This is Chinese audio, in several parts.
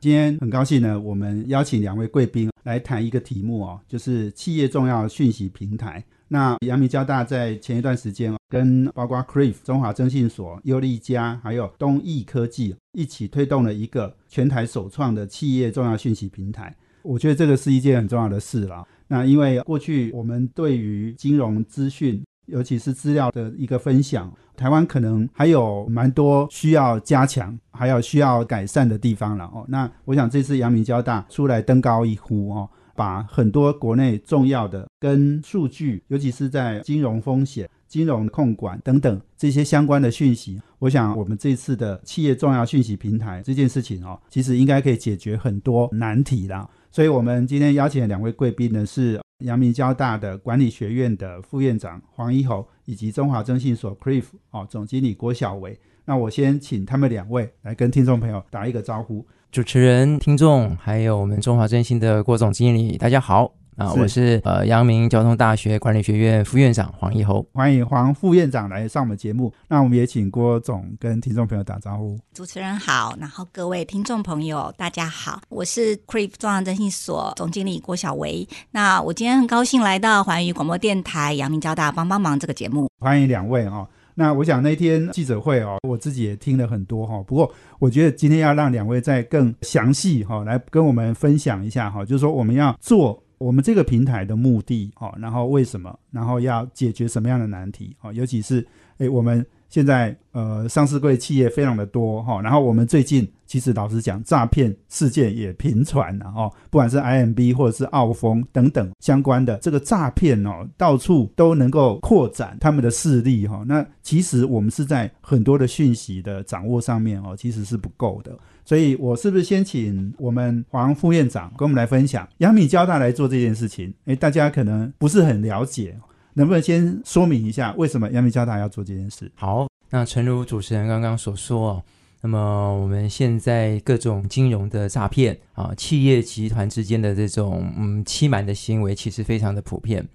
今天很高兴呢，我们邀请两位贵宾来谈一个题目哦，就是企业重要讯息平台。那阳明交大在前一段时间跟包括 Crave 中华征信所、优利家还有东益科技一起推动了一个全台首创的企业重要讯息平台。我觉得这个是一件很重要的事了。那因为过去我们对于金融资讯，尤其是资料的一个分享，台湾可能还有蛮多需要加强，还有需要改善的地方了哦。那我想这次阳明交大出来登高一呼哦，把很多国内重要的跟数据，尤其是在金融风险、金融控管等等这些相关的讯息，我想我们这次的企业重要讯息平台这件事情哦，其实应该可以解决很多难题啦。所以我们今天邀请的两位贵宾呢是。阳明交大的管理学院的副院长黄一侯，以及中华征信所 CRIF 哦总经理郭小维。那我先请他们两位来跟听众朋友打一个招呼。主持人、听众，还有我们中华征信的郭总经理，大家好。啊，我是呃阳明交通大学管理学院副院长黄一侯，欢迎黄副院长来上我们节目。那我们也请郭总跟听众朋友打招呼。主持人好，然后各位听众朋友大家好，我是 Crave 中央征信所总经理郭小维。那我今天很高兴来到环宇广播电台阳明交大帮帮忙这个节目，欢迎两位哦。那我想那天记者会哦，我自己也听了很多哈。不过我觉得今天要让两位再更详细哈，来跟我们分享一下哈，就是说我们要做。我们这个平台的目的，哦，然后为什么，然后要解决什么样的难题，哦，尤其是，诶，我们现在呃上市柜企业非常的多，哈，然后我们最近其实老实讲，诈骗事件也频传了，哦，不管是 IMB 或者是澳丰等等相关的这个诈骗哦，到处都能够扩展他们的势力，哈，那其实我们是在很多的讯息的掌握上面，哦，其实是不够的。所以，我是不是先请我们黄副院长跟我们来分享，杨米交大来做这件事情？诶，大家可能不是很了解，能不能先说明一下为什么杨米交大要做这件事？好，那诚如主持人刚刚所说哦，那么我们现在各种金融的诈骗啊，企业集团之间的这种嗯欺瞒的行为，其实非常的普遍。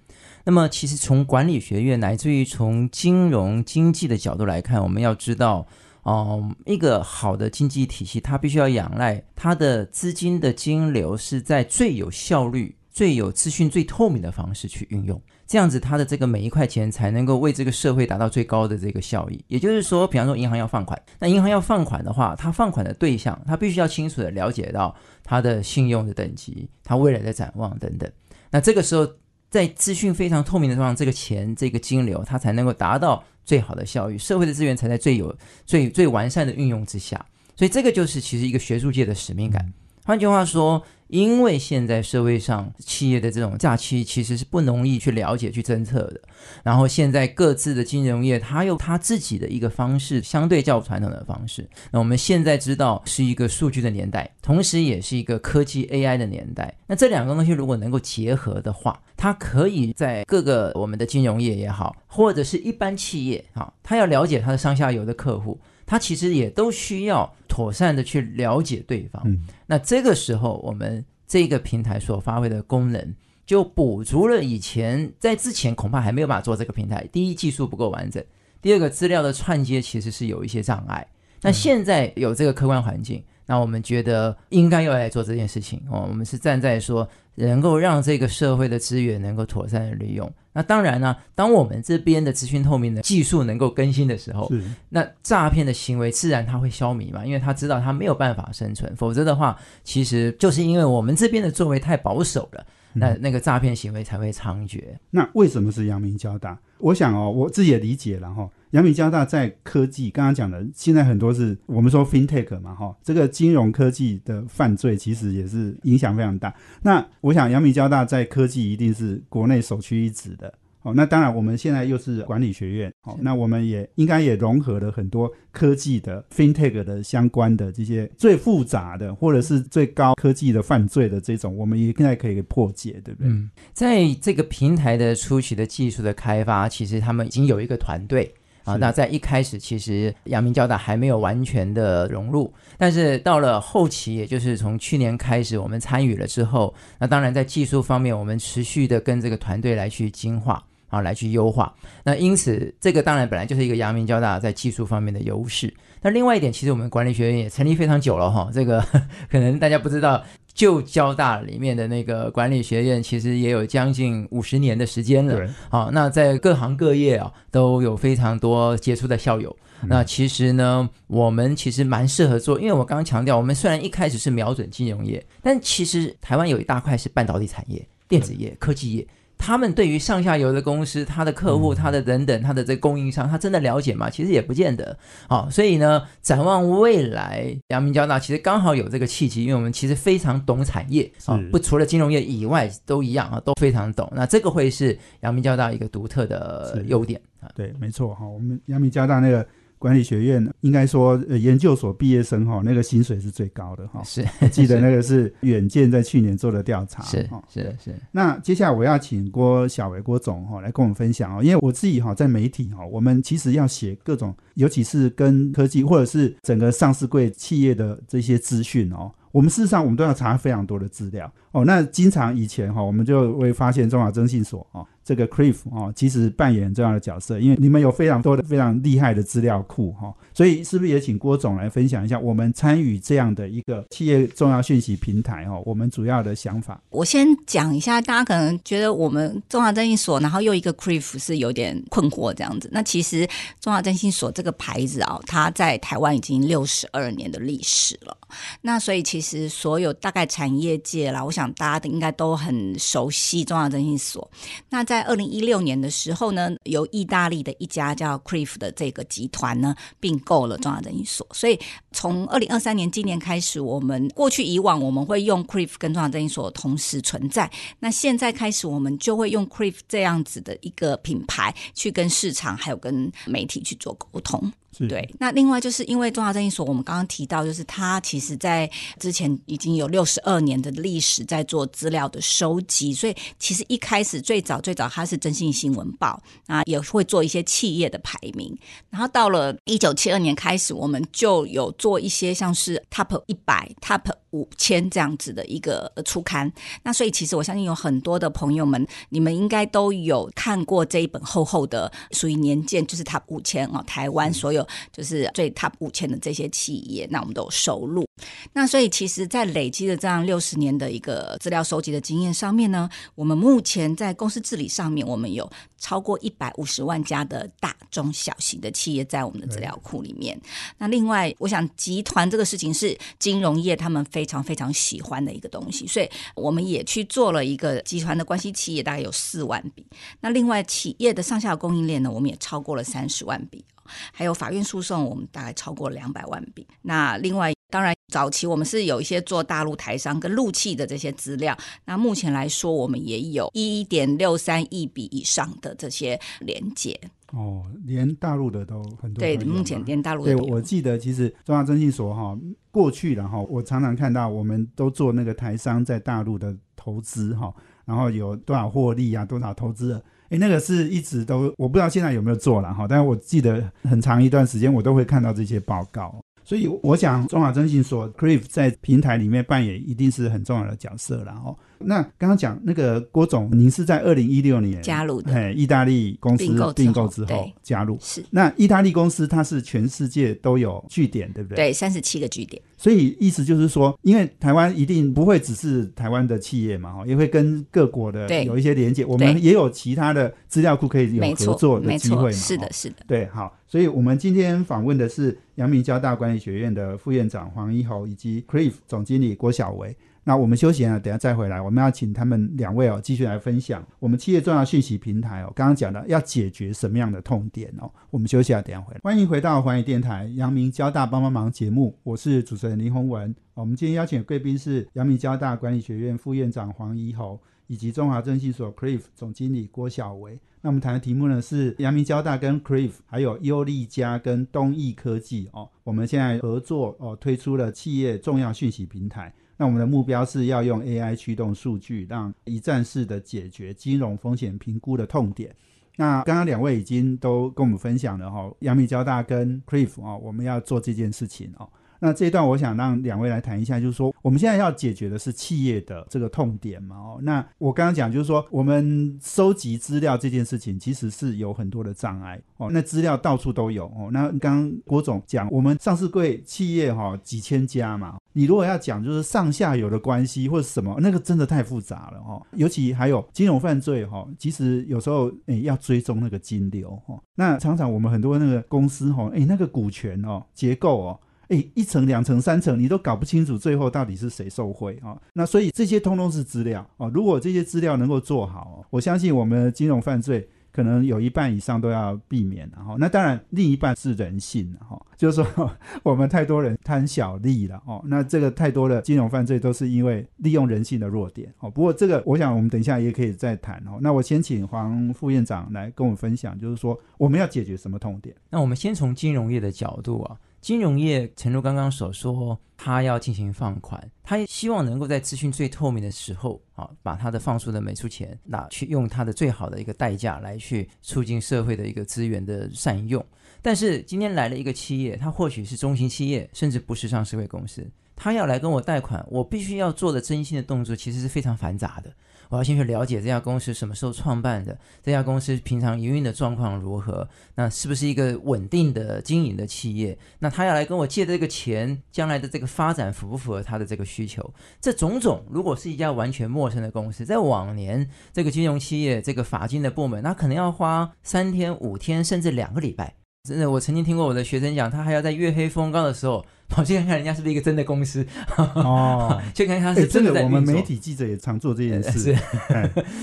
那么，其实从管理学院乃至于从金融经济的角度来看，我们要知道。哦，一个好的经济体系，它必须要仰赖它的资金的金流是在最有效率、最有资讯、最透明的方式去运用，这样子他的这个每一块钱才能够为这个社会达到最高的这个效益。也就是说，比方说银行要放款，那银行要放款的话，他放款的对象，他必须要清楚的了解到他的信用的等级、他未来的展望等等。那这个时候，在资讯非常透明的地方，这个钱、这个金流，它才能够达到。最好的效益，社会的资源才在最有、最最完善的运用之下，所以这个就是其实一个学术界的使命感。换句话说。因为现在社会上企业的这种假期其实是不容易去了解、去侦测的。然后现在各自的金融业，它有它自己的一个方式，相对较传统的方式。那我们现在知道是一个数据的年代，同时也是一个科技 AI 的年代。那这两个东西如果能够结合的话，它可以在各个我们的金融业也好，或者是一般企业啊，它要了解它的上下游的客户。他其实也都需要妥善的去了解对方。那这个时候，我们这个平台所发挥的功能，就补足了以前在之前恐怕还没有办法做这个平台。第一，技术不够完整；第二个，资料的串接其实是有一些障碍。那现在有这个客观环境。那我们觉得应该要来做这件事情哦。我们是站在说，能够让这个社会的资源能够妥善的利用。那当然呢，当我们这边的资讯透明的技术能够更新的时候，那诈骗的行为自然它会消弭嘛，因为他知道他没有办法生存。否则的话，其实就是因为我们这边的作为太保守了，那那个诈骗行为才会猖獗。那为什么是阳明交大？我想哦，我自己也理解了哈。阳明交大在科技，刚刚讲的，现在很多是我们说 fintech 嘛，哈，这个金融科技的犯罪其实也是影响非常大。那我想阳明交大在科技一定是国内首屈一指的。哦，那当然我们现在又是管理学院，哦，那我们也应该也融合了很多科技的 FinTech 的相关的这些最复杂的或者是最高科技的犯罪的这种，我们也现在可以破解，对不对？嗯，在这个平台的初期的技术的开发，其实他们已经有一个团队。啊，那在一开始，其实阳明交大还没有完全的融入，但是到了后期，也就是从去年开始，我们参与了之后，那当然在技术方面，我们持续的跟这个团队来去精化。啊，来去优化。那因此，这个当然本来就是一个阳明交大在技术方面的优势。那另外一点，其实我们管理学院也成立非常久了哈，这个 可能大家不知道，旧交大里面的那个管理学院，其实也有将近五十年的时间了。对，好，那在各行各业啊，都有非常多杰出的校友。嗯那其实呢，我们其实蛮适合做，因为我刚刚强调，我们虽然一开始是瞄准金融业，但其实台湾有一大块是半导体产业、电子业、科技业。他们对于上下游的公司、他的客户、他的等等、他的这供应商，他真的了解吗？其实也不见得。好、所以呢，展望未来，阳明交大其实刚好有这个契机，因为我们其实非常懂产业啊是，不除了金融业以外都一样啊，都非常懂。那这个会是阳明交大一个独特的优点啊。对，没错哈。我们阳明交大那个管理学院，应该说呃研究所毕业生哈，那个薪水是最高的哈。是，我记得那个是远见在去年做的调查，是哈。是是，那接下来我要请郭小伟郭总哈来跟我们分享哦，因为我自己哈在媒体哈，我们其实要写各种，尤其是跟科技或者是整个上市柜企业的这些资讯哦，我们事实上我们都要查非常多的资料哦。那经常以前哈，我们就会发现中华征信所哦，这个 CRIF 哦，其实扮演很重要的角色，因为你们有非常多的非常厉害的资料库哈，所以是不是也请郭总来分享一下我们参与这样的一个企业重要讯息平台哈，我们主要的想法？我先讲一下，大家可能觉得我们中华征信所，然后又一个 CRIF 是有点困惑这样子。那其实中华征信所这个牌子啊，它在台湾已经六十二年的历史了。那所以其实所有大概产业界啦，我想大家应该都很熟悉中央征信所。那在二零一六年的时候呢，由意大利的一家叫 Creef 的这个集团呢并购了中央征信所，所以从二零二三年今年开始，我们过去以往我们会用 Creef 跟中央征信所同时存在，那现在开始我们就会用 Creef 这样子的一个品牌去跟市场还有跟媒体去做沟通。对，那另外就是因为中华证券所，我们刚刚提到，就是它其实在之前已经有六十二年的历史在做资料的收集，所以其实一开始最早最早它是征信新闻报啊，也会做一些企业的排名，然后到了一九七二年开始，我们就有做一些像是 Top 一百、Top 五千这样子的一个呃初刊。那所以其实我相信有很多的朋友们，你们应该都有看过这一本厚厚的属于年鉴，就是 Top 五千哦，台湾所有就是最 Top 五千的这些企业，那我们都有收录。那所以其实，在累积的这样六十年的一个资料收集的经验上面呢，我们目前在公司治理上面，我们有超过一百五十万家的大中小型的企业在我们的资料库里面。那另外，我想集团这个事情是金融业他们非常非常喜欢的一个东西，所以我们也去做了一个集团的关系企业，大概有四万笔。那另外企业的上下供应链呢，我们也超过了三十万笔。还有法院诉讼，我们大概超过两百万笔。那另外，当然早期我们是有一些做大陆台商跟陆企的这些资料。那目前来说，我们也有一点六三亿笔以上的这些连接。哦，连大陆的都很多都对，目前嘛连大陆的对，我记得其实中央征信所哈，过去然后我常常看到我们都做那个台商在大陆的投资哈，然后有多少获利啊，多少投资额，诶，那个是一直都我不知道现在有没有做了哈，但是我记得很长一段时间我都会看到这些报告。所以我想，中华征信所 CRIF 在平台里面扮演一定是很重要的角色然后。那刚刚讲那个郭总，您是在二零一六年加入的嘿，意大利公司并购之后并购之后加入。是那意大利公司它是全世界都有据点，对不对？。对三十七个据点。所以意思就是说，因为台湾一定不会只是台湾的企业嘛，哈，也会跟各国的有一些连接。我们也有其他的资料库可以有合作，的没机会嘛。是的，是的。对，好，所以我们今天访问的是阳明交大管理学院的副院长黄一侯以及 Creve 总经理郭小维。那我们休息了，等下再回来，我们要请他们两位哦，继续来分享我们企业重要讯息平台哦，刚刚讲的要解决什么样的痛点哦。我们休息了，等下回来。欢迎回到环宇电台阳明交大帮帮忙节目，我是主持人林宏文。我们今天邀请的贵宾是阳明交大管理学院副院长黄怡侯。以及中华征信所 CRIF 总经理郭小维。那我们谈的题目呢是阳明交大跟 CRIF 还有优利家跟东益科技哦，我们现在合作哦推出了企业重要讯息平台。那我们的目标是要用 AI 驱动数据，让一站式的解决金融风险评估的痛点。那刚刚两位已经都跟我们分享了哈，阳明交大跟 CRIF 哦，我们要做这件事情哦。那这一段我想让两位来谈一下，就是说我们现在要解决的是企业的这个痛点嘛？哦，那我刚刚讲就是说，我们收集资料这件事情其实是有很多的障碍哦。那资料到处都有哦。那刚刚郭总讲，我们上市柜企业哈几千家嘛，你如果要讲就是上下游的关系或者什么，那个真的太复杂了哈。尤其还有金融犯罪哈，其实有时候诶要追踪那个金流哈。那常常我们很多那个公司哈，诶那个股权哦结构哦。哎，一层、两层、三层，你都搞不清楚，最后到底是谁受贿啊？那所以这些通通是资料哦。如果这些资料能够做好，我相信我们金融犯罪可能有一半以上都要避免。然后，那当然另一半是人性哈，就是说 我们太多人贪小利了哦。那这个太多的金融犯罪都是因为利用人性的弱点哦。不过这个，我想我们等一下也可以再谈哦。那我先请黄副院长来跟我们分享，就是说我们要解决什么痛点？那我们先从金融业的角度啊。金融业，诚如刚刚所说，他要进行放款，他希望能够在资讯最透明的时候啊，把他的放出的每出钱拿去用他的最好的一个代价来去促进社会的一个资源的善用。但是今天来了一个企业，它或许是中型企业，甚至不是上市会公司，他要来跟我贷款，我必须要做的征信的动作，其实是非常繁杂的。我要先去了解这家公司什么时候创办的，这家公司平常营运的状况如何，那是不是一个稳定的经营的企业？那他要来跟我借这个钱，将来的这个发展符不符合他的这个需求？这种种，如果是一家完全陌生的公司，在往年这个金融企业这个法金的部门，那可能要花三天、五天，甚至两个礼拜。真的，我曾经听过我的学生讲，他还要在月黑风高的时候跑去看看人家是不是一个真的公司哦，去看看他是真的。我们媒体记者也常做这件事，是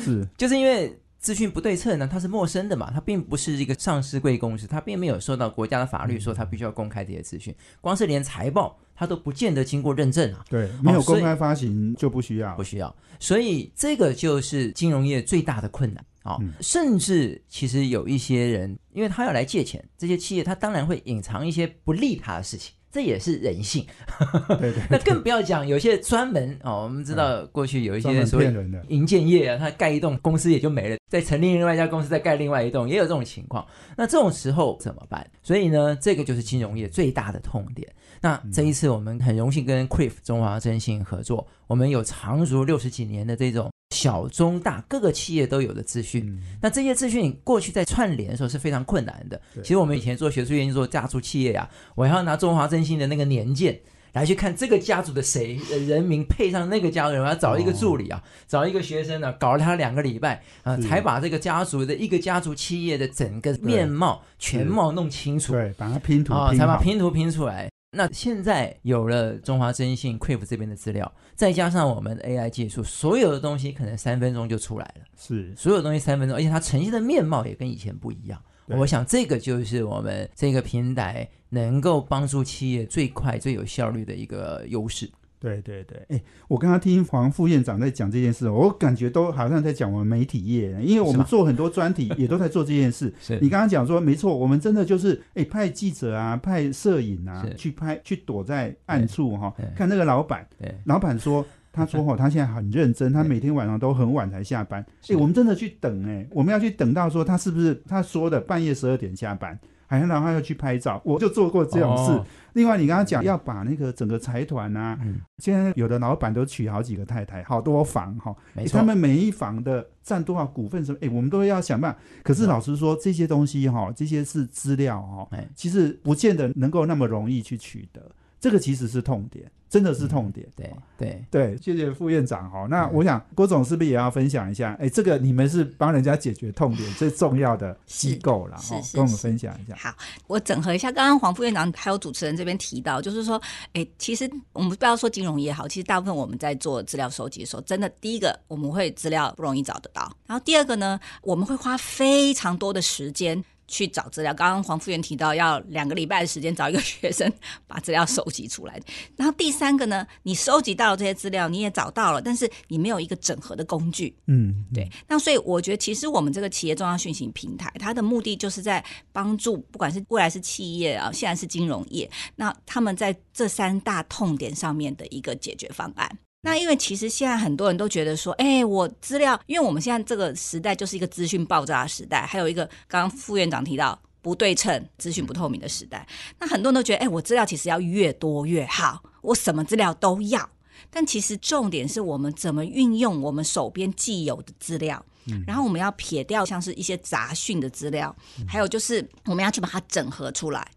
是，就是因为资讯不对称呢，它是陌生的嘛，它并不是一个上市贵公司，它并没有受到国家的法律说它必须要公开这些资讯，光是连财报它都不见得经过认证啊。对，没有公开发行就不需要，不需要。所以这个就是金融业最大的困难。好，甚至其实有一些人，因为他要来借钱，这些企业他当然会隐藏一些不利他的事情，这也是人性。对 对。那更不要讲有些专门哦，我们知道过去有一些所谓银建业啊，他盖一栋公司也就没了，再成立另外一家公司再盖另外一栋，也有这种情况。那这种时候怎么办？所以呢，这个就是金融业最大的痛点。那这一次我们很荣幸跟 c r i f 中华征信合作，我们有长足六十几年的这种。小中大各个企业都有的资讯，那这些资讯过去在串联的时候是非常困难的。其实我们以前做学术研究、做家族企业呀，我还要拿中华征信的那个年鉴来去看这个家族的谁人名配上那个家族人，我要找一个助理啊，找一个学生呢，搞了他两个礼拜啊，才把这个家族的一个家族企业的整个面貌全貌弄清楚，对，把它拼图啊，才把拼图拼出来。那现在有了中华征信 Quiff 这边的资料，再加上我们的 AI 技术，所有的东西可能三分钟就出来了。是，所有东西三分钟，而且它呈现的面貌也跟以前不一样。我想这个就是我们这个平台能够帮助企业最快、最有效率的一个优势。对对对，哎，我刚刚听黄副院长在讲这件事，我感觉都好像在讲我们媒体业，因为我们做很多专题也都在做这件事。是你刚刚讲说没错，我们真的就是哎派记者啊，派摄影啊去拍，去躲在暗处哈，看那个老板。老板说，他说哈，他现在很认真，他每天晚上都很晚才下班。哎，我们真的去等哎，我们要去等到说他是不是他说的半夜十二点下班。然后要去拍照，我就做过这种事。另外，你刚刚讲要把那个整个财团啊，现在有的老板都娶好几个太太，好多房哈，他们每一房的占多少股份什么？哎，我们都要想办法。可是老实说，这些东西哈，这些是资料哈，其实不见得能够那么容易去取得。这个其实是痛点。真的是痛点，对对对，谢谢副院长哈。那我想郭总是不是也要分享一下？哎，这个你们是帮人家解决痛点最重要的机构了哈，跟我们分享一下。好，我整合一下，刚刚黄副院长还有主持人这边提到，就是说，哎，其实我们不要说金融业好，其实大部分我们在做资料收集的时候，真的第一个我们会资料不容易找得到，然后第二个呢，我们会花非常多的时间去找资料。刚刚黄副员提到要两个礼拜的时间找一个学生把资料收集出来。然后第三个呢，你收集到了这些资料，你也找到了，但是你没有一个整合的工具。嗯，对，那所以我觉得，其实我们这个企业重要讯息平台，它的目的就是在帮助，不管是未来是企业啊，现在是金融业，那他们在这三大痛点上面的一个解决方案。那因为其实现在很多人都觉得说，哎，我资料，因为我们现在这个时代就是一个资讯爆炸的时代，还有一个刚刚副院长提到不对称、资讯不透明的时代。那很多人都觉得，哎，我资料其实要越多越好，我什么资料都要。但其实重点是我们怎么运用我们手边既有的资料，然后我们要撇掉像是一些杂讯的资料，还有就是我们要去把它整合出来。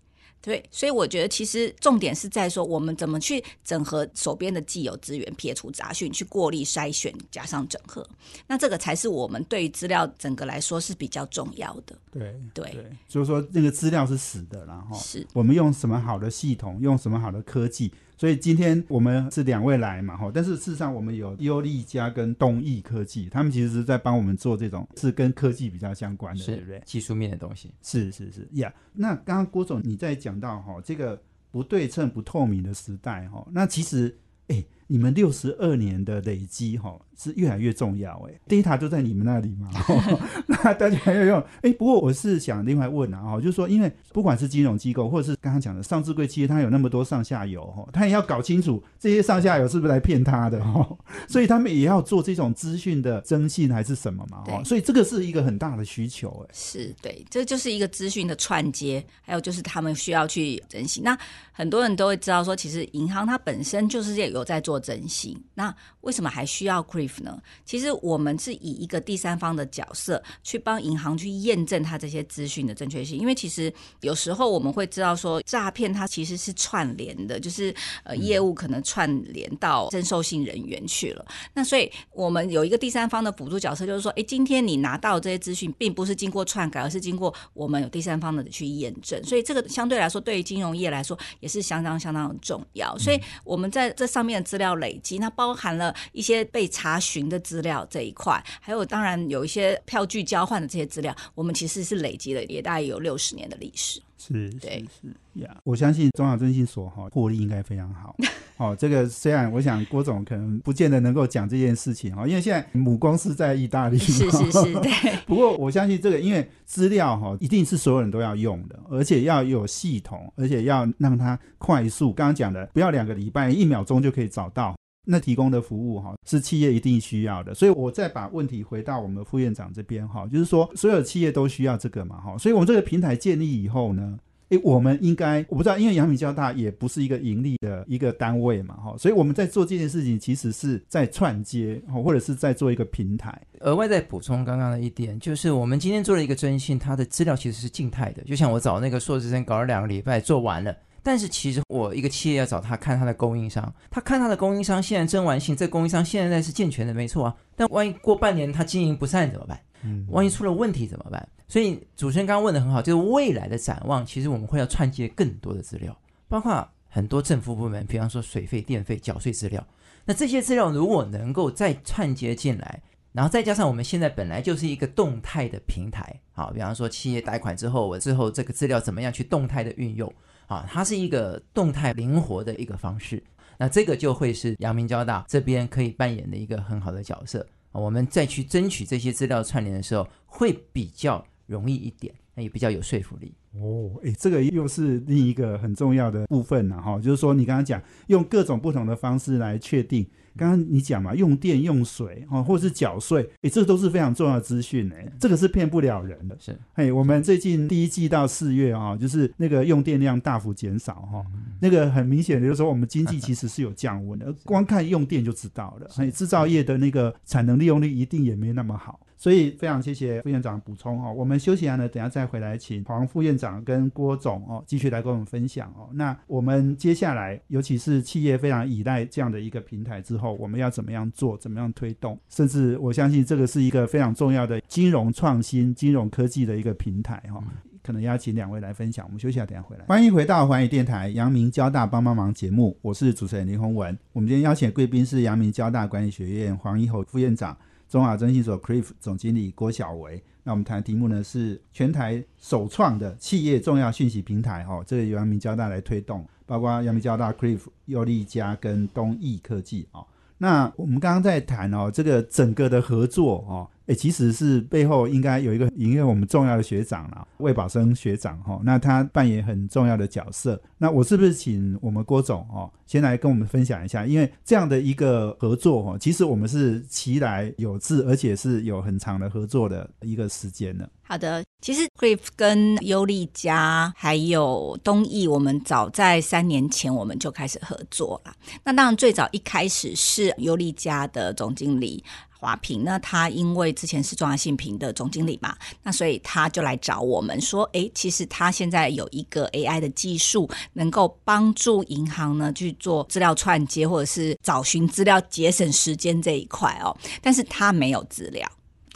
对，所以我觉得其实重点是在说我们怎么去整合手边的既有资源，撇除杂讯，去过滤筛选，加上整合，那这个才是我们对于资料整个来说是比较重要的。对对，就是说那个资料是死的，然后是我们用什么好的系统，用什么好的科技。所以今天我们是两位来嘛，哈，但是事实上我们有优利家跟东益科技，他们其实是在帮我们做这种是跟科技比较相关的，对不对？技术面的东西，是是是呀。那刚刚郭总你在讲到哈这个不对称、不透明的时代哈，那其实哎，你们六十二年的累积哈。是越来越重要哎，data 都在你们那里嘛，那大家要用哎。不过我是想另外问啊，哈，就是说，因为不管是金融机构，或者是刚刚讲的上市柜企业，它有那么多上下游哈，它也要搞清楚这些上下游是不是来骗他的哈，所以他们也要做这种资讯的征信还是什么嘛，哈，所以这个是一个很大的需求哎。是对，这就是一个资讯的串接，还有就是他们需要去征信。那很多人都会知道说，其实银行它本身就是有在做征信，那为什么还需要 CRIF 呢？其实我们是以一个第三方的角色去帮银行去验证它这些资讯的正确性，因为其实有时候我们会知道说诈骗它其实是串联的，就是呃业务可能串联到征收性人员去了。那所以我们有一个第三方的辅助角色，就是说，哎，今天你拿到这些资讯，并不是经过篡改，而是经过我们有第三方的去验证。所以这个相对来说，对于金融业来说也是相当相当的重要。所以我们在这上面的资料累积，那包含了一些被查。询的资料这一块，还有当然有一些票据交换的这些资料，我们其实是累积了也大概有六十年的历史。是，对，是呀。我相信中华征信所哈获利应该非常好。哦，这个虽然我想郭总可能不见得能够讲这件事情哈，因为现在母公司在意大利。是是是，对。不过我相信这个，因为资料哈一定是所有人都要用的，而且要有系统，而且要让它快速。刚刚讲的，不要两个礼拜，一秒钟就可以找到。那提供的服务哈是企业一定需要的，所以我再把问题回到我们副院长这边哈，就是说所有企业都需要这个嘛哈，所以我们这个平台建立以后呢，诶，我们应该我不知道，因为阳明交大也不是一个盈利的一个单位嘛哈，所以我们在做这件事情其实是在串接或者是在做一个平台。额外再补充刚刚的一点，就是我们今天做了一个征信，它的资料其实是静态的，就像我找那个硕士生搞了两个礼拜做完了。但是其实我一个企业要找他看他的供应商，他看他的供应商现在真完信，这供应商现在是健全的，没错啊。但万一过半年他经营不善怎么办？嗯，万一出了问题怎么办？所以主持人刚刚问的很好，就是未来的展望，其实我们会要串接更多的资料，包括很多政府部门，比方说水费、电费缴税资料。那这些资料如果能够再串接进来，然后再加上我们现在本来就是一个动态的平台，好，比方说企业贷款之后，我之后这个资料怎么样去动态的运用？啊，它是一个动态灵活的一个方式，那这个就会是阳明交大这边可以扮演的一个很好的角色。我们再去争取这些资料串联的时候，会比较容易一点，那也比较有说服力。哦，哎，这个又是另一个很重要的部分了哈，就是说你刚刚讲用各种不同的方式来确定。刚刚你讲嘛，用电用水哦，或者是缴税，诶，这都是非常重要的资讯诶，这个是骗不了人的。是，嘿，我们最近第一季到四月啊，就是那个用电量大幅减少哈，那个很明显的就是说我们经济其实是有降温的，光看用电就知道了。嘿，制造业的那个产能利用率一定也没那么好。所以非常谢谢副院长补充哦。我们休息完呢，等下再回来，请黄副院长跟郭总哦继续来跟我们分享哦。那我们接下来，尤其是企业非常依赖这样的一个平台之后，我们要怎么样做，怎么样推动？甚至我相信这个是一个非常重要的金融创新、金融科技的一个平台哈。可能邀请两位来分享。我们休息下，等下回来。欢迎回到环宇电台阳明交大帮帮忙节目，我是主持人林宏文。我们今天邀请贵宾是阳明交大管理学院黄一侯副院长。中华征信所 CRIF 总经理郭小维。那我们谈的题目呢是全台首创的企业重要讯息平台，哈，这个由阳明交大来推动，包括阳明交大 CRIF、优利家跟东艺科技，哦。那我们刚刚在谈哦，这个整个的合作哦，诶，其实是背后应该有一个因为我们重要的学长啦，魏宝生学长哈，那他扮演很重要的角色。那我是不是请我们郭总哦，先来跟我们分享一下？因为这样的一个合作哦，其实我们是其来有志，而且是有很长的合作的一个时间呢。好的，其实 Griff 跟优利家还有东艺，我们早在三年前我们就开始合作了。那当然最早一开始是优利家的总经理华平，那他因为之前是中华信平的总经理嘛，那所以他就来找我们说，诶，其实他现在有一个 AI 的技术，能够帮助银行呢去做资料串接或者是找寻资料、节省时间这一块哦，但是他没有资料。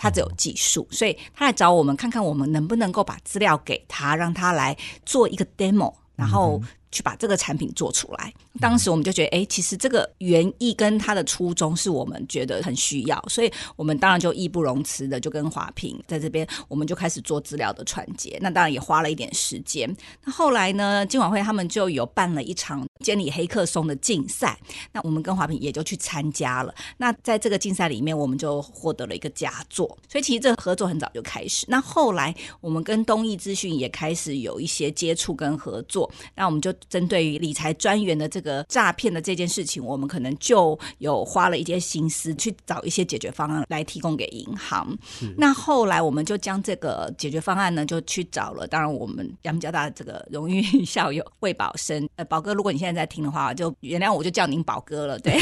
他只有技术，所以他来找我们看看我们能不能够把资料给他，让他来做一个 demo，然后。去把这个产品做出来。当时我们就觉得，哎，其实这个原意跟它的初衷是我们觉得很需要，所以我们当然就义不容辞的就跟华平在这边，我们就开始做资料的传接。那当然也花了一点时间。那后来呢，金管会他们就有办了一场监理黑客松的竞赛，那我们跟华平也就去参加了。那在这个竞赛里面，我们就获得了一个佳作。所以其实这合作很早就开始。那后来我们跟东义资讯也开始有一些接触跟合作，那我们就。针对于理财专员的这个诈骗的这件事情，我们可能就有花了一些心思去找一些解决方案来提供给银行。那后来我们就将这个解决方案呢，就去找了。当然，我们阳明交大这个荣誉校友魏宝生，呃，宝哥，如果你现在在听的话，就原谅我就叫您宝哥了。对，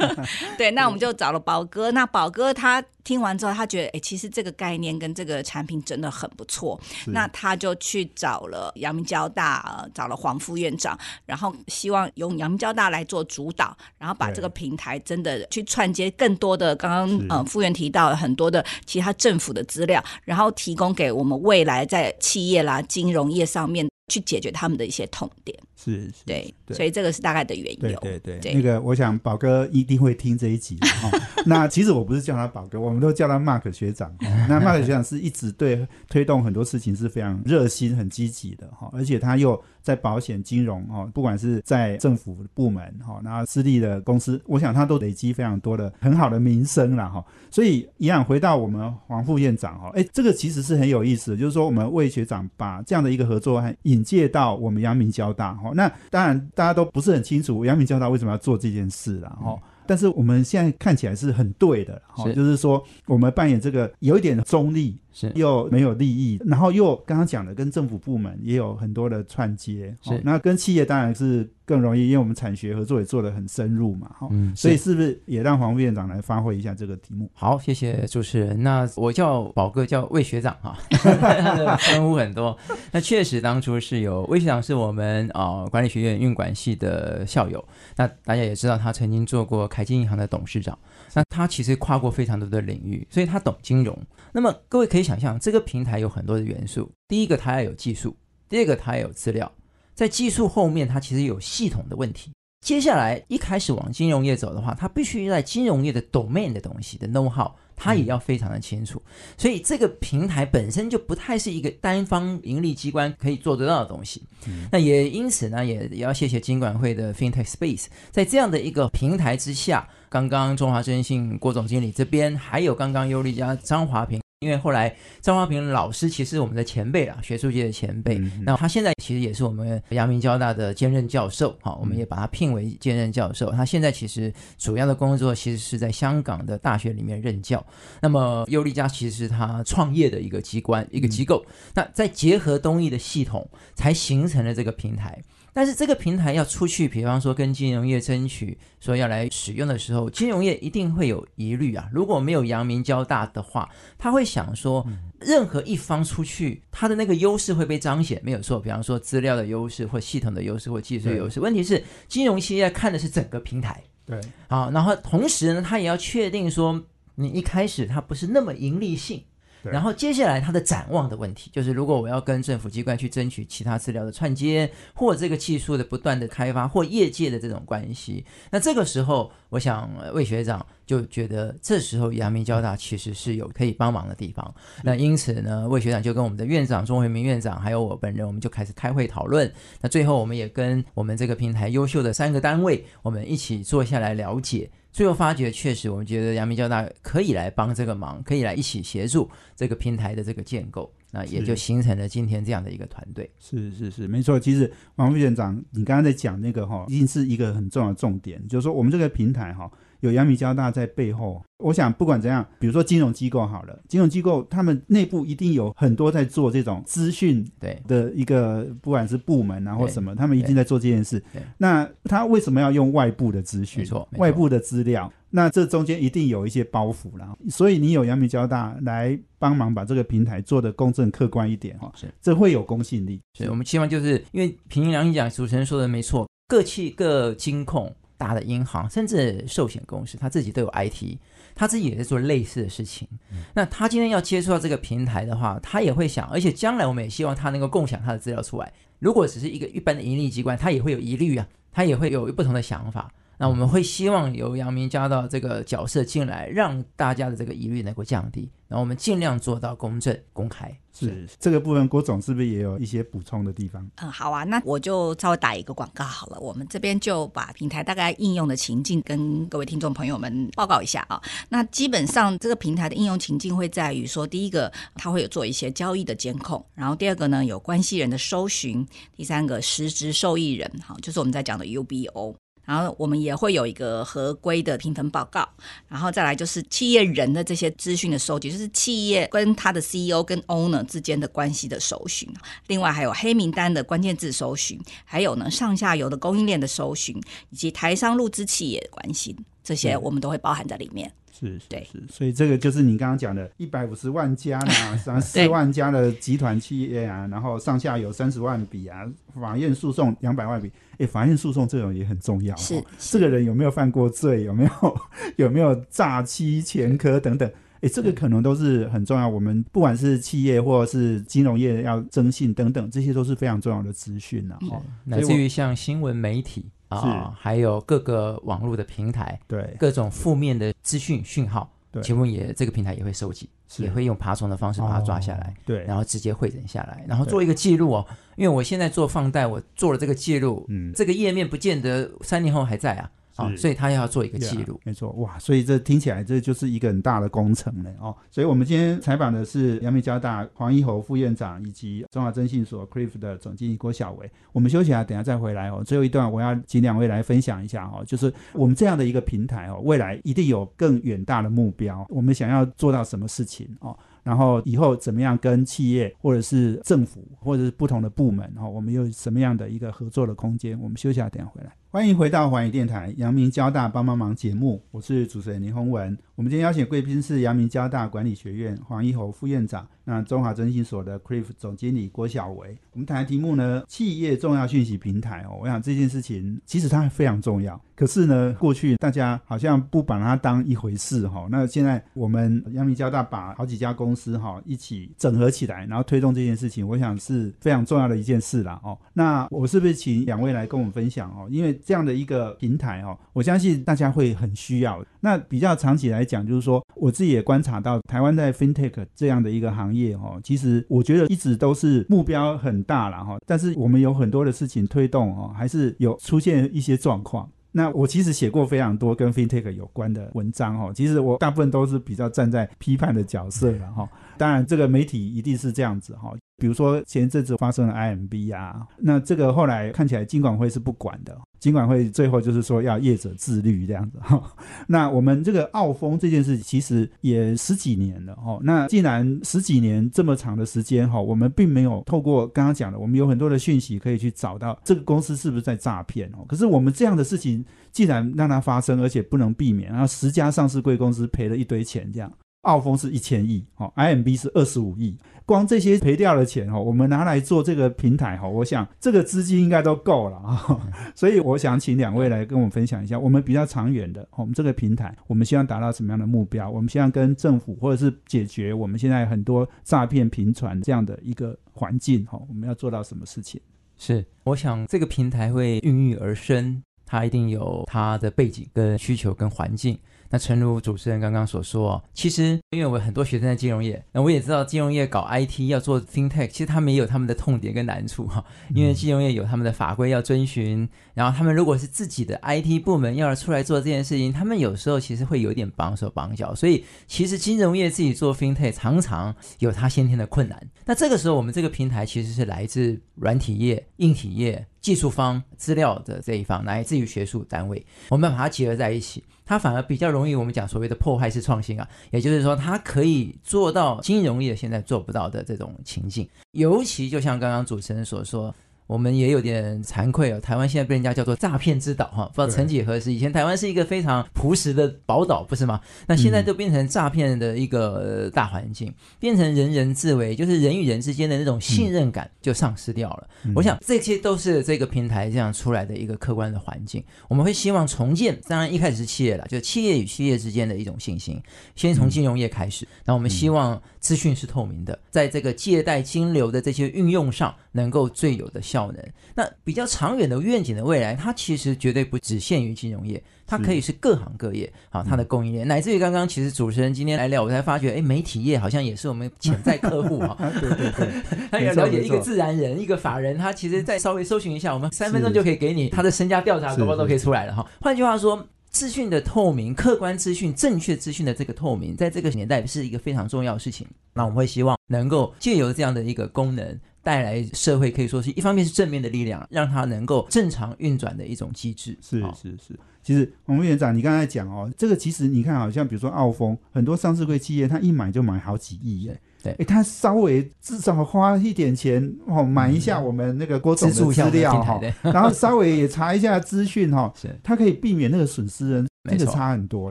对，那我们就找了宝哥。那宝哥他。听完之后，他觉得哎，其实这个概念跟这个产品真的很不错。那他就去找了阳明交大，找了黄副院长，然后希望用阳明交大来做主导，然后把这个平台真的去串接更多的刚刚呃副院提到很多的其他政府的资料，然后提供给我们未来在企业啦、金融业上面去解决他们的一些痛点。是，是对，所以这个是大概的缘由。对对对，那个我想宝哥一定会听这一集 哈。那其实我不是叫他宝哥，我们都叫他 Mark 学长。那 Mark 学长是一直对推动很多事情是非常热心、很积极的哈，而且他又在保险、金融哦，不管是在政府部门哈，然后私立的公司，我想他都累积非常多的很好的名声了哈。所以一样回到我们黄副院长哈，哎，这个其实是很有意思，就是说我们魏学长把这样的一个合作引介到我们阳明交大哈。那当然，大家都不是很清楚阳明交大为什么要做这件事了哈。但是我们现在看起来是很对的哈，就是说我们扮演这个有一点中立。是又没有利益，然后又刚刚讲的跟政府部门也有很多的串接，是那跟企业当然是更容易，因为我们产学合作也做得很深入嘛，哈，嗯，所以是不是也让黄副院长来发挥一下这个题目？好，谢谢主持人。那我叫宝哥，叫魏学长哈，称呼很多。那确实当初是有魏学长是我们啊管理学院运管系的校友，那大家也知道他曾经做过凯金银行的董事长。那他其实跨过非常多的领域，所以他懂金融。那么各位可以想象，这个平台有很多的元素。第一个，它要有技术；第二个，它要有资料。在技术后面，它其实有系统的问题。接下来一开始往金融业走的话，它必须在金融业的 domain 的东西的 know how，它也要非常的清楚。所以这个平台本身就不太是一个单方盈利机关可以做得到的东西。那也因此呢，也也要谢谢金管会的 FinTech Space，在这样的一个平台之下。刚刚中华征信郭总经理这边，还有刚刚优利家张华平，因为后来张华平老师其实我们的前辈啊，学术界的前辈，那他现在其实也是我们阳明交大的兼任教授，好，我们也把他聘为兼任教授。他现在其实主要的工作其实是在香港的大学里面任教。那么优利家其实是他创业的一个机关、一个机构，那再结合东艺的系统，才形成了这个平台。但是这个平台要出去，比方说跟金融业争取说要来使用的时候，金融业一定会有疑虑啊。如果没有阳明交大的话，他会想说，任何一方出去，他的那个优势会被彰显，没有错。比方说资料的优势，或系统的优势，或技术优势。问题是金融企业看的是整个平台，对，好，然后同时呢，他也要确定说，你一开始它不是那么盈利性。对然后接下来它的展望的问题，就是如果我要跟政府机关去争取其他资料的串接，或这个技术的不断的开发，或业界的这种关系，那这个时候，我想呃魏学长就觉得这时候阳明交大其实是有可以帮忙的地方。那因此呢，魏学长就跟我们的院长钟回明院长，还有我本人，我们就开始开会讨论。那最后我们也跟我们这个平台优秀的三个单位，我们一起坐下来了解。最后发觉，确实我们觉得阳明交大可以来帮这个忙，可以来一起协助这个平台的这个建构，那也就形成了今天这样的一个团队。是是是，没错。其实王副院长，你刚刚在讲那个哈，一定是一个很重要的重点，就是说我们这个平台哈，有阳明交大在背后。我想不管怎样，比如说金融机构好了，金融机构他们内部一定有很多在做这种资讯对的一个，不管是部门啊或什么，他们一定在做这件事。那他为什么要用外部的资讯？没错外部的资料。那这中间一定有一些包袱啦，所以你有阳明交大来帮忙把这个平台做得公正客观一点哈，是这会有公信力。所以我们希望就是因为平心良心讲，主持人说的没错，各企各金控、大的银行，甚至寿险公司，他自己都有 IT，他自己也在做类似的事情。那他今天要接触到这个平台的话，他也会想，而且将来我们也希望他能够共享他的资料出来。如果只是一个一般的盈利机关，他也会有疑虑啊，他也会有不同的想法。那我们会希望由阳明加到这个角色进来，让大家的这个疑虑能够降低，然后我们尽量做到公正公开。是这个部分，郭总是不是也有一些补充的地方？嗯，好啊，那我就稍微打一个广告好了。我们这边就把平台大概应用的情境跟各位听众朋友们报告一下啊。那基本上这个平台的应用情境会在于说，第一个它会有做一些交易的监控，然后第二个呢有关系人的搜寻，第三个实质受益人，好，就是我们在讲的 UBO。然后我们也会有一个合规的评分报告，然后再来就是企业人的这些资讯的收集，就是企业跟他的 CEO 跟 owner 之间的关系的搜寻，另外还有黑名单的关键字搜寻，还有呢上下游的供应链的搜寻，以及台商入资企业的关系，这些我们都会包含在里面。是是对是，所以这个就是你刚刚讲的，一百五十万家啦，然后 四万家的集团企业啊，然后上下有三十万笔啊，法院诉讼两百万笔，哎，法院诉讼这种也很重要、哦，是这个人有没有犯过罪，有没有有没有诈欺前科等等。哎，这个可能都是很重要。我们不管是企业或者是金融业要征信等等，这些都是非常重要的资讯呐。哦，乃至于像新闻媒体啊，还有各个网络的平台，对。各种负面的资讯讯号，对。请问也这个平台也会收集，是。也会用爬虫的方式把它抓下来，哦对，然后直接汇整下来，然后做一个记录哦。因为我现在做放贷，我做了这个记录，嗯。这个页面不见得三年后还在啊，啊，是所以他要做一个记 Yeah，录。没错，哇，所以这听起来这就是一个很大的工程了哦。所以我们今天采访的是阳明交大黄一侯副院长以及中华征信所 CRIF 的总经理郭小维。我们休息一下，等下再回来哦。最后一段我要请两位来分享一下哦，就是我们这样的一个平台哦，未来一定有更远大的目标，我们想要做到什么事情哦。然后以后怎么样跟企业或者是政府或者是不同的部门哈、哦，我们有什么样的一个合作的空间？我们休息一下，等下回来。欢迎回到环宇电台阳明交大帮帮忙节目，我是主持人林宏文。我们今天邀请贵宾是阳明交大管理学院黄一侯副院长，那中华征信所的 CRIF 总经理郭小维。我们谈的题目呢，企业重要讯息平台哦。我想这件事情其实它非常重要，可是呢，过去大家好像不把它当一回事哈、哦。那现在我们阳明交大把好几家公司哈、一起整合起来，然后推动这件事情，我想是非常重要的一件事啦哦。那我是不是请两位来跟我们分享哦？因为这样的一个平台哦，我相信大家会很需要。那比较长期来讲，就是说我自己也观察到，台湾在 FinTech 这样的一个行业哦，其实我觉得一直都是目标很大了哈，但是我们有很多的事情推动哦，还是有出现一些状况。那我其实写过非常多跟 FinTech 有关的文章哦，其实我大部分都是比较站在批判的角色了哈。当然，这个媒体一定是这样子哈。比如说前阵子发生了 IMB 啊，那这个后来看起来金管会是不管的，尽管会最后就是说要业者自律这样子哈。那我们这个澳丰这件事其实也十几年了哈。那既然十几年这么长的时间哈，我们并没有透过刚刚讲的，我们有很多的讯息可以去找到这个公司是不是在诈骗哦。可是我们这样的事情既然让它发生，而且不能避免，然后十家上市贵公司赔了一堆钱这样。澳丰是一千亿，哦，IMB 是二十五亿。光这些赔掉的钱哈，我们拿来做这个平台哈，我想这个资金应该都够了啊。所以我想请两位来跟我们分享一下，我们比较长远的，我们这个平台，我们希望达到什么样的目标？我们希望跟政府或者是解决我们现在很多诈骗频传这样的一个环境哈，我们要做到什么事情？是，我想这个平台会孕育而生，它一定有它的背景、跟需求、跟环境。那诚如主持人刚刚所说，其实因为我很多学生在金融业，那我也知道金融业搞 IT 要做 FinTech，其实他们也有他们的痛点跟难处哈。因为金融业有他们的法规要遵循，然后他们如果是自己的 IT 部门要出来做这件事情，他们有时候其实会有点绑手绑脚。所以其实金融业自己做 FinTech 常常有它先天的困难。那这个时候我们这个平台其实是来自软体业、硬体业。技术方、资料的这一方，乃至于学术单位，我们把它结合在一起，它反而比较容易我们讲所谓的破坏式创新啊，也就是说，它可以做到金融业现在做不到的这种情境，尤其就像刚刚主持人所说。我们也有点惭愧哦，台湾现在被人家叫做诈骗之岛哈，不知道曾几何时，以前台湾是一个非常朴实的宝岛，不是吗？那现在都变成诈骗的一个大环境，变成人人自危，就是人与人之间的那种信任感就丧失掉了。我想这些都是这个平台这样出来的一个客观的环境。我们会希望重建，当然一开始是企业了，就企业与企业之间的一种信心，先从金融业开始。那我们希望资讯是透明的，在这个借贷金流的这些运用上，能够最有的效。能，那比较长远的愿景的未来，它其实绝对不只限于金融业，它可以是各行各业，好，它的供应链，乃至于刚刚其实主持人今天来聊，我才发觉，哎，媒体业好像也是我们潜在客户 哈，对对对，他要了解一个自然人，一个法人，他其实再稍微搜寻一下，我们三分钟就可以给你他的身家调查，包包都可以出来了哈。换句话说，资讯的透明、客观资讯、正确资讯的这个透明，在这个年代是一个非常重要的事情。那我们会希望能够借由这样的一个功能。带来社会可以说是一方面是正面的力量，让它能够正常运转的一种机制。是是是，其实王副院长，你刚才讲哦，这个其实你看，好像比如说澳丰，很多上市贵企业，他一买就买好几亿耶。对，哎，他稍微至少花一点钱哦，买一下我们那个郭总的资料哈，然后稍微也查一下资讯哈，是，他可以避免那个损失。这个差很多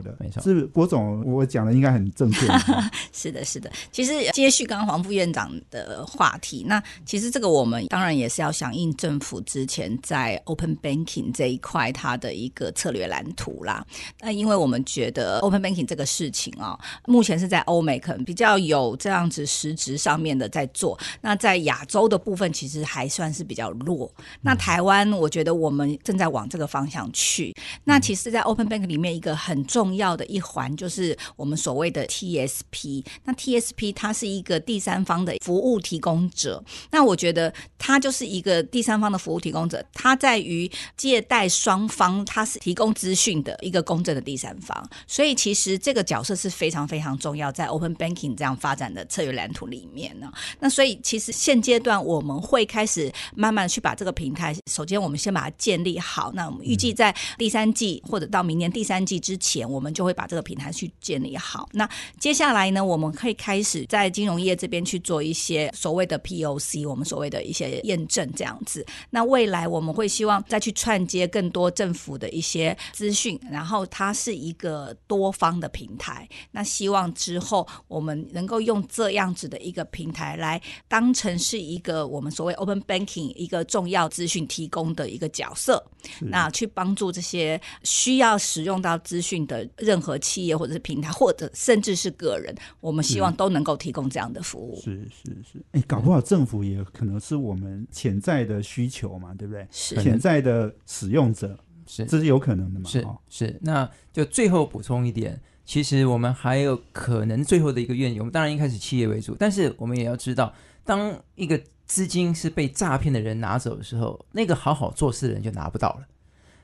的，没错。是郭总，我讲的应该很正确。是的，是的。其实接续刚刚黄副院长的话题，那其实这个我们当然也是要响应政府之前在 Open Banking 这一块它的一个策略蓝图啦。那因为我们觉得 Open Banking 这个事情啊，目前是在欧美可能比较有这样子实质上面的在做。那在亚洲的部分其实还算是比较弱。那台湾，我觉得我们正在往这个方向去。那其实，在 Open Bank 里面。一个很重要的一环就是我们所谓的 TSP。那 TSP 它是一个第三方的服务提供者。那我觉得它就是一个第三方的服务提供者，它在于借贷双方，它是提供资讯的一个公正的第三方。所以其实这个角色是非常非常重要，在 Open Banking 这样发展的策略蓝图里面呢。那所以其实现阶段我们会开始慢慢去把这个平台，首先我们先把它建立好。那我们预计在第三季或者到明年第三。季之前，我们就会把这个平台去建立好。那接下来呢，我们可以开始在金融业这边去做一些所谓的 POC，我们所谓的一些验证这样子。那未来我们会希望再去串接更多政府的一些资讯，然后它是一个多方的平台。那希望之后我们能够用这样子的一个平台来当成是一个我们所谓 Open Banking 一个重要资讯提供的一个角色，那去帮助这些需要使用到。到资讯的任何企业或者是平台，或者甚至是个人，我们希望都能够提供这样的服务。是是是，哎，搞不好政府也可能是我们潜在的需求嘛，对不对？是潜在的使用者，是这是有可能的嘛？是是，那就最后补充一点，其实我们还有可能最后的一个愿景，我们当然一开始企业为主，但是我们也要知道，当一个资金是被诈骗的人拿走的时候，那个好好做事的人就拿不到了，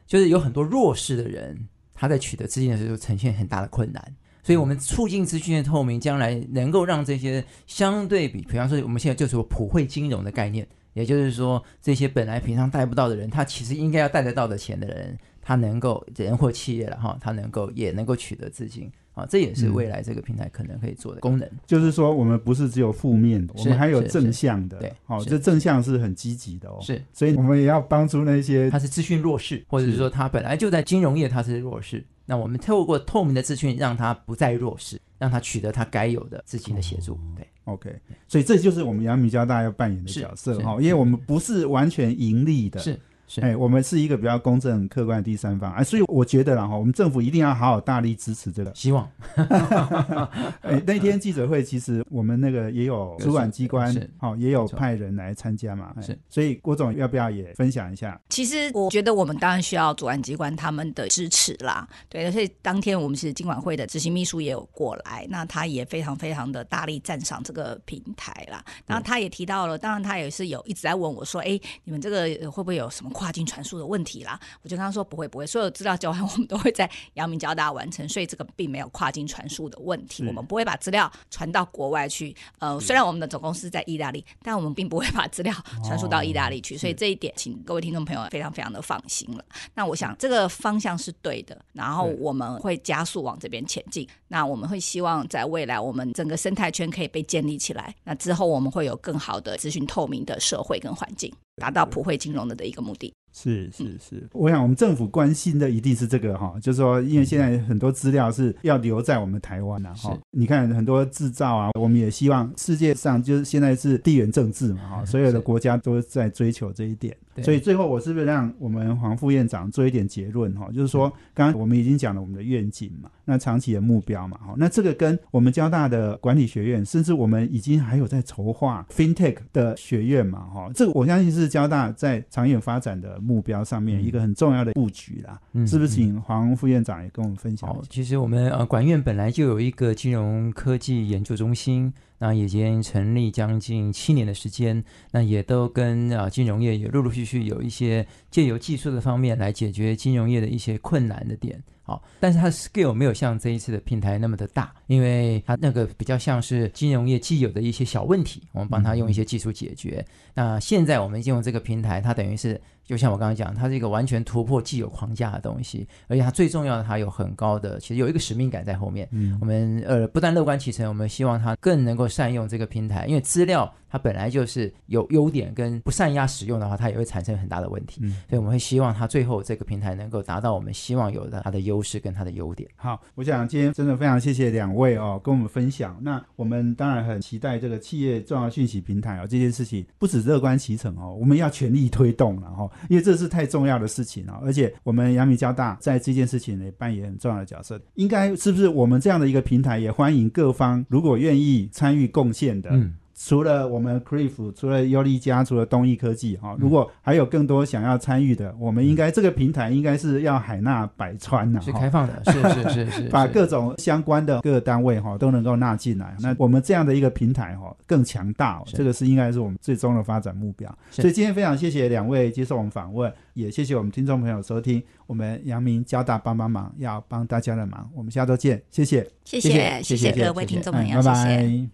就是有很多弱势的人。他在取得资金的时候呈现很大的困难，所以我们促进资讯的透明，将来能够让这些相对比，比方说我们现在就是普惠金融的概念，也就是说这些本来平常贷不到的人，他其实应该要贷得到的钱的人，他能够人或企业了哈，他能够也能够取得资金。啊，这也是未来这个平台可能可以做的功能。就是说，我们不是只有负面的，我们还有正向的。对，好，这正向是很积极的哦。是，所以我们也要帮助那些他是资讯弱势，或者是说他本来就在金融业他是弱势，那我们透过透明的资讯让他不再弱势。让他取得他该有的资金的协助。对，OK，所以这就是我们阳明交大要扮演的角色是哈，因为我们不是完全盈利的，是是，哎，我们是一个比较公正、客观的第三方，哎，所以我觉得啦哈，我们政府一定要好好大力支持这个。希望 哎，那天记者会其实我们那个也有主管机关是，好，也有派人来参加嘛，哎是，所以郭总要不要也分享一下？其实我觉得我们当然需要主管机关他们的支持啦，对，所以当天我们其实经管会的执行秘书也有过来，那他也非常非常的大力赞赏这个平台啦。然后他也提到了，当然他也是有一直在问我说，哎，你们这个呃会不会有什么跨境传输的问题啦？我就跟他说不会不会，所有资料交换我们都会在阳明交大完成，所以这个并没有跨境传输的问题，我们不会把资料传到国外去。呃，虽然我们的总公司在意大利，但我们并不会把资料传输到意大利去，所以这一点，请各位听众朋友非常非常的放心了。那我想这个方向是对的，然后我们会加速往这边前进。那我们会希望在未来，我们整个生态圈可以被建立起来。那之后，我们会有更好的资讯透明的社会跟环境，达到普惠金融的的一个目的。是是是，我想我们政府关心的一定是这个哈，就是说，因为现在很多资料是要留在我们台湾呐哈。你看很多制造啊，我们也希望世界上就是现在是地缘政治嘛哈，所有的国家都在追求这一点。所以最后我是不是让我们黄副院长做一点结论哈？就是说，刚刚我们已经讲了我们的愿景嘛，那长期的目标嘛哈，那这个跟我们交大的管理学院，甚至我们已经还有在筹划 FinTech 的学院嘛哈，这个我相信是交大在长远发展的目标上面嗯一个很重要的布局啦。嗯是不是请黄副院长也跟我们分享？，好其实我们呃管院本来就有一个金融科技研究中心，那已经成立将近七年的时间，那也都跟啊、金融业也陆陆续续有一些借由技术的方面来解决金融业的一些困难的点。好，但是它的 scale 没有像这一次的平台那么的大，因为它那个比较像是金融业既有的一些小问题，我们帮它用一些技术解决。那现在我们用这个平台，它等于是就像我刚刚讲，它是一个完全突破既有框架的东西，而且它最重要的，它有很高的，其实有一个使命感在后面。嗯我们呃不但乐观其成，我们希望它更能够善用这个平台，因为资料它本来就是有优点，跟不善压使用的话，它也会产生很大的问题。嗯，所以我们会希望它最后这个平台能够达到我们希望有的它的优势跟它的优点。好，我想今天真的非常谢谢两位哦，跟我们分享。那我们当然很期待这个企业重要讯息平台哦，这件事情不止乐观其成哦，我们要全力推动了哈、哦，因为这是太重要的事情哦，而且我们阳明交大在这件事情里扮演很重要的角色。应该是不是我们这样的一个平台也欢迎各方如果愿意参与贡献的，嗯，除了我们 Creve，除了优利家，除了东益科技哈、嗯如果还有更多想要参与的，我们应该这个平台应该是要海纳百川呐、哈是开放的，是是是是，把各种相关的各个单位哈、都能够纳进来。那我们这样的一个平台哈、更强大、这个是应该是我们最终的发展目标。所以今天非常谢谢两位接受我们访问，也谢谢我们听众朋友收听我们阳明交大帮帮忙，要帮大家的忙。我们下周见，谢谢，谢谢谢谢谢谢各位听众朋友，哎拜谢谢。拜。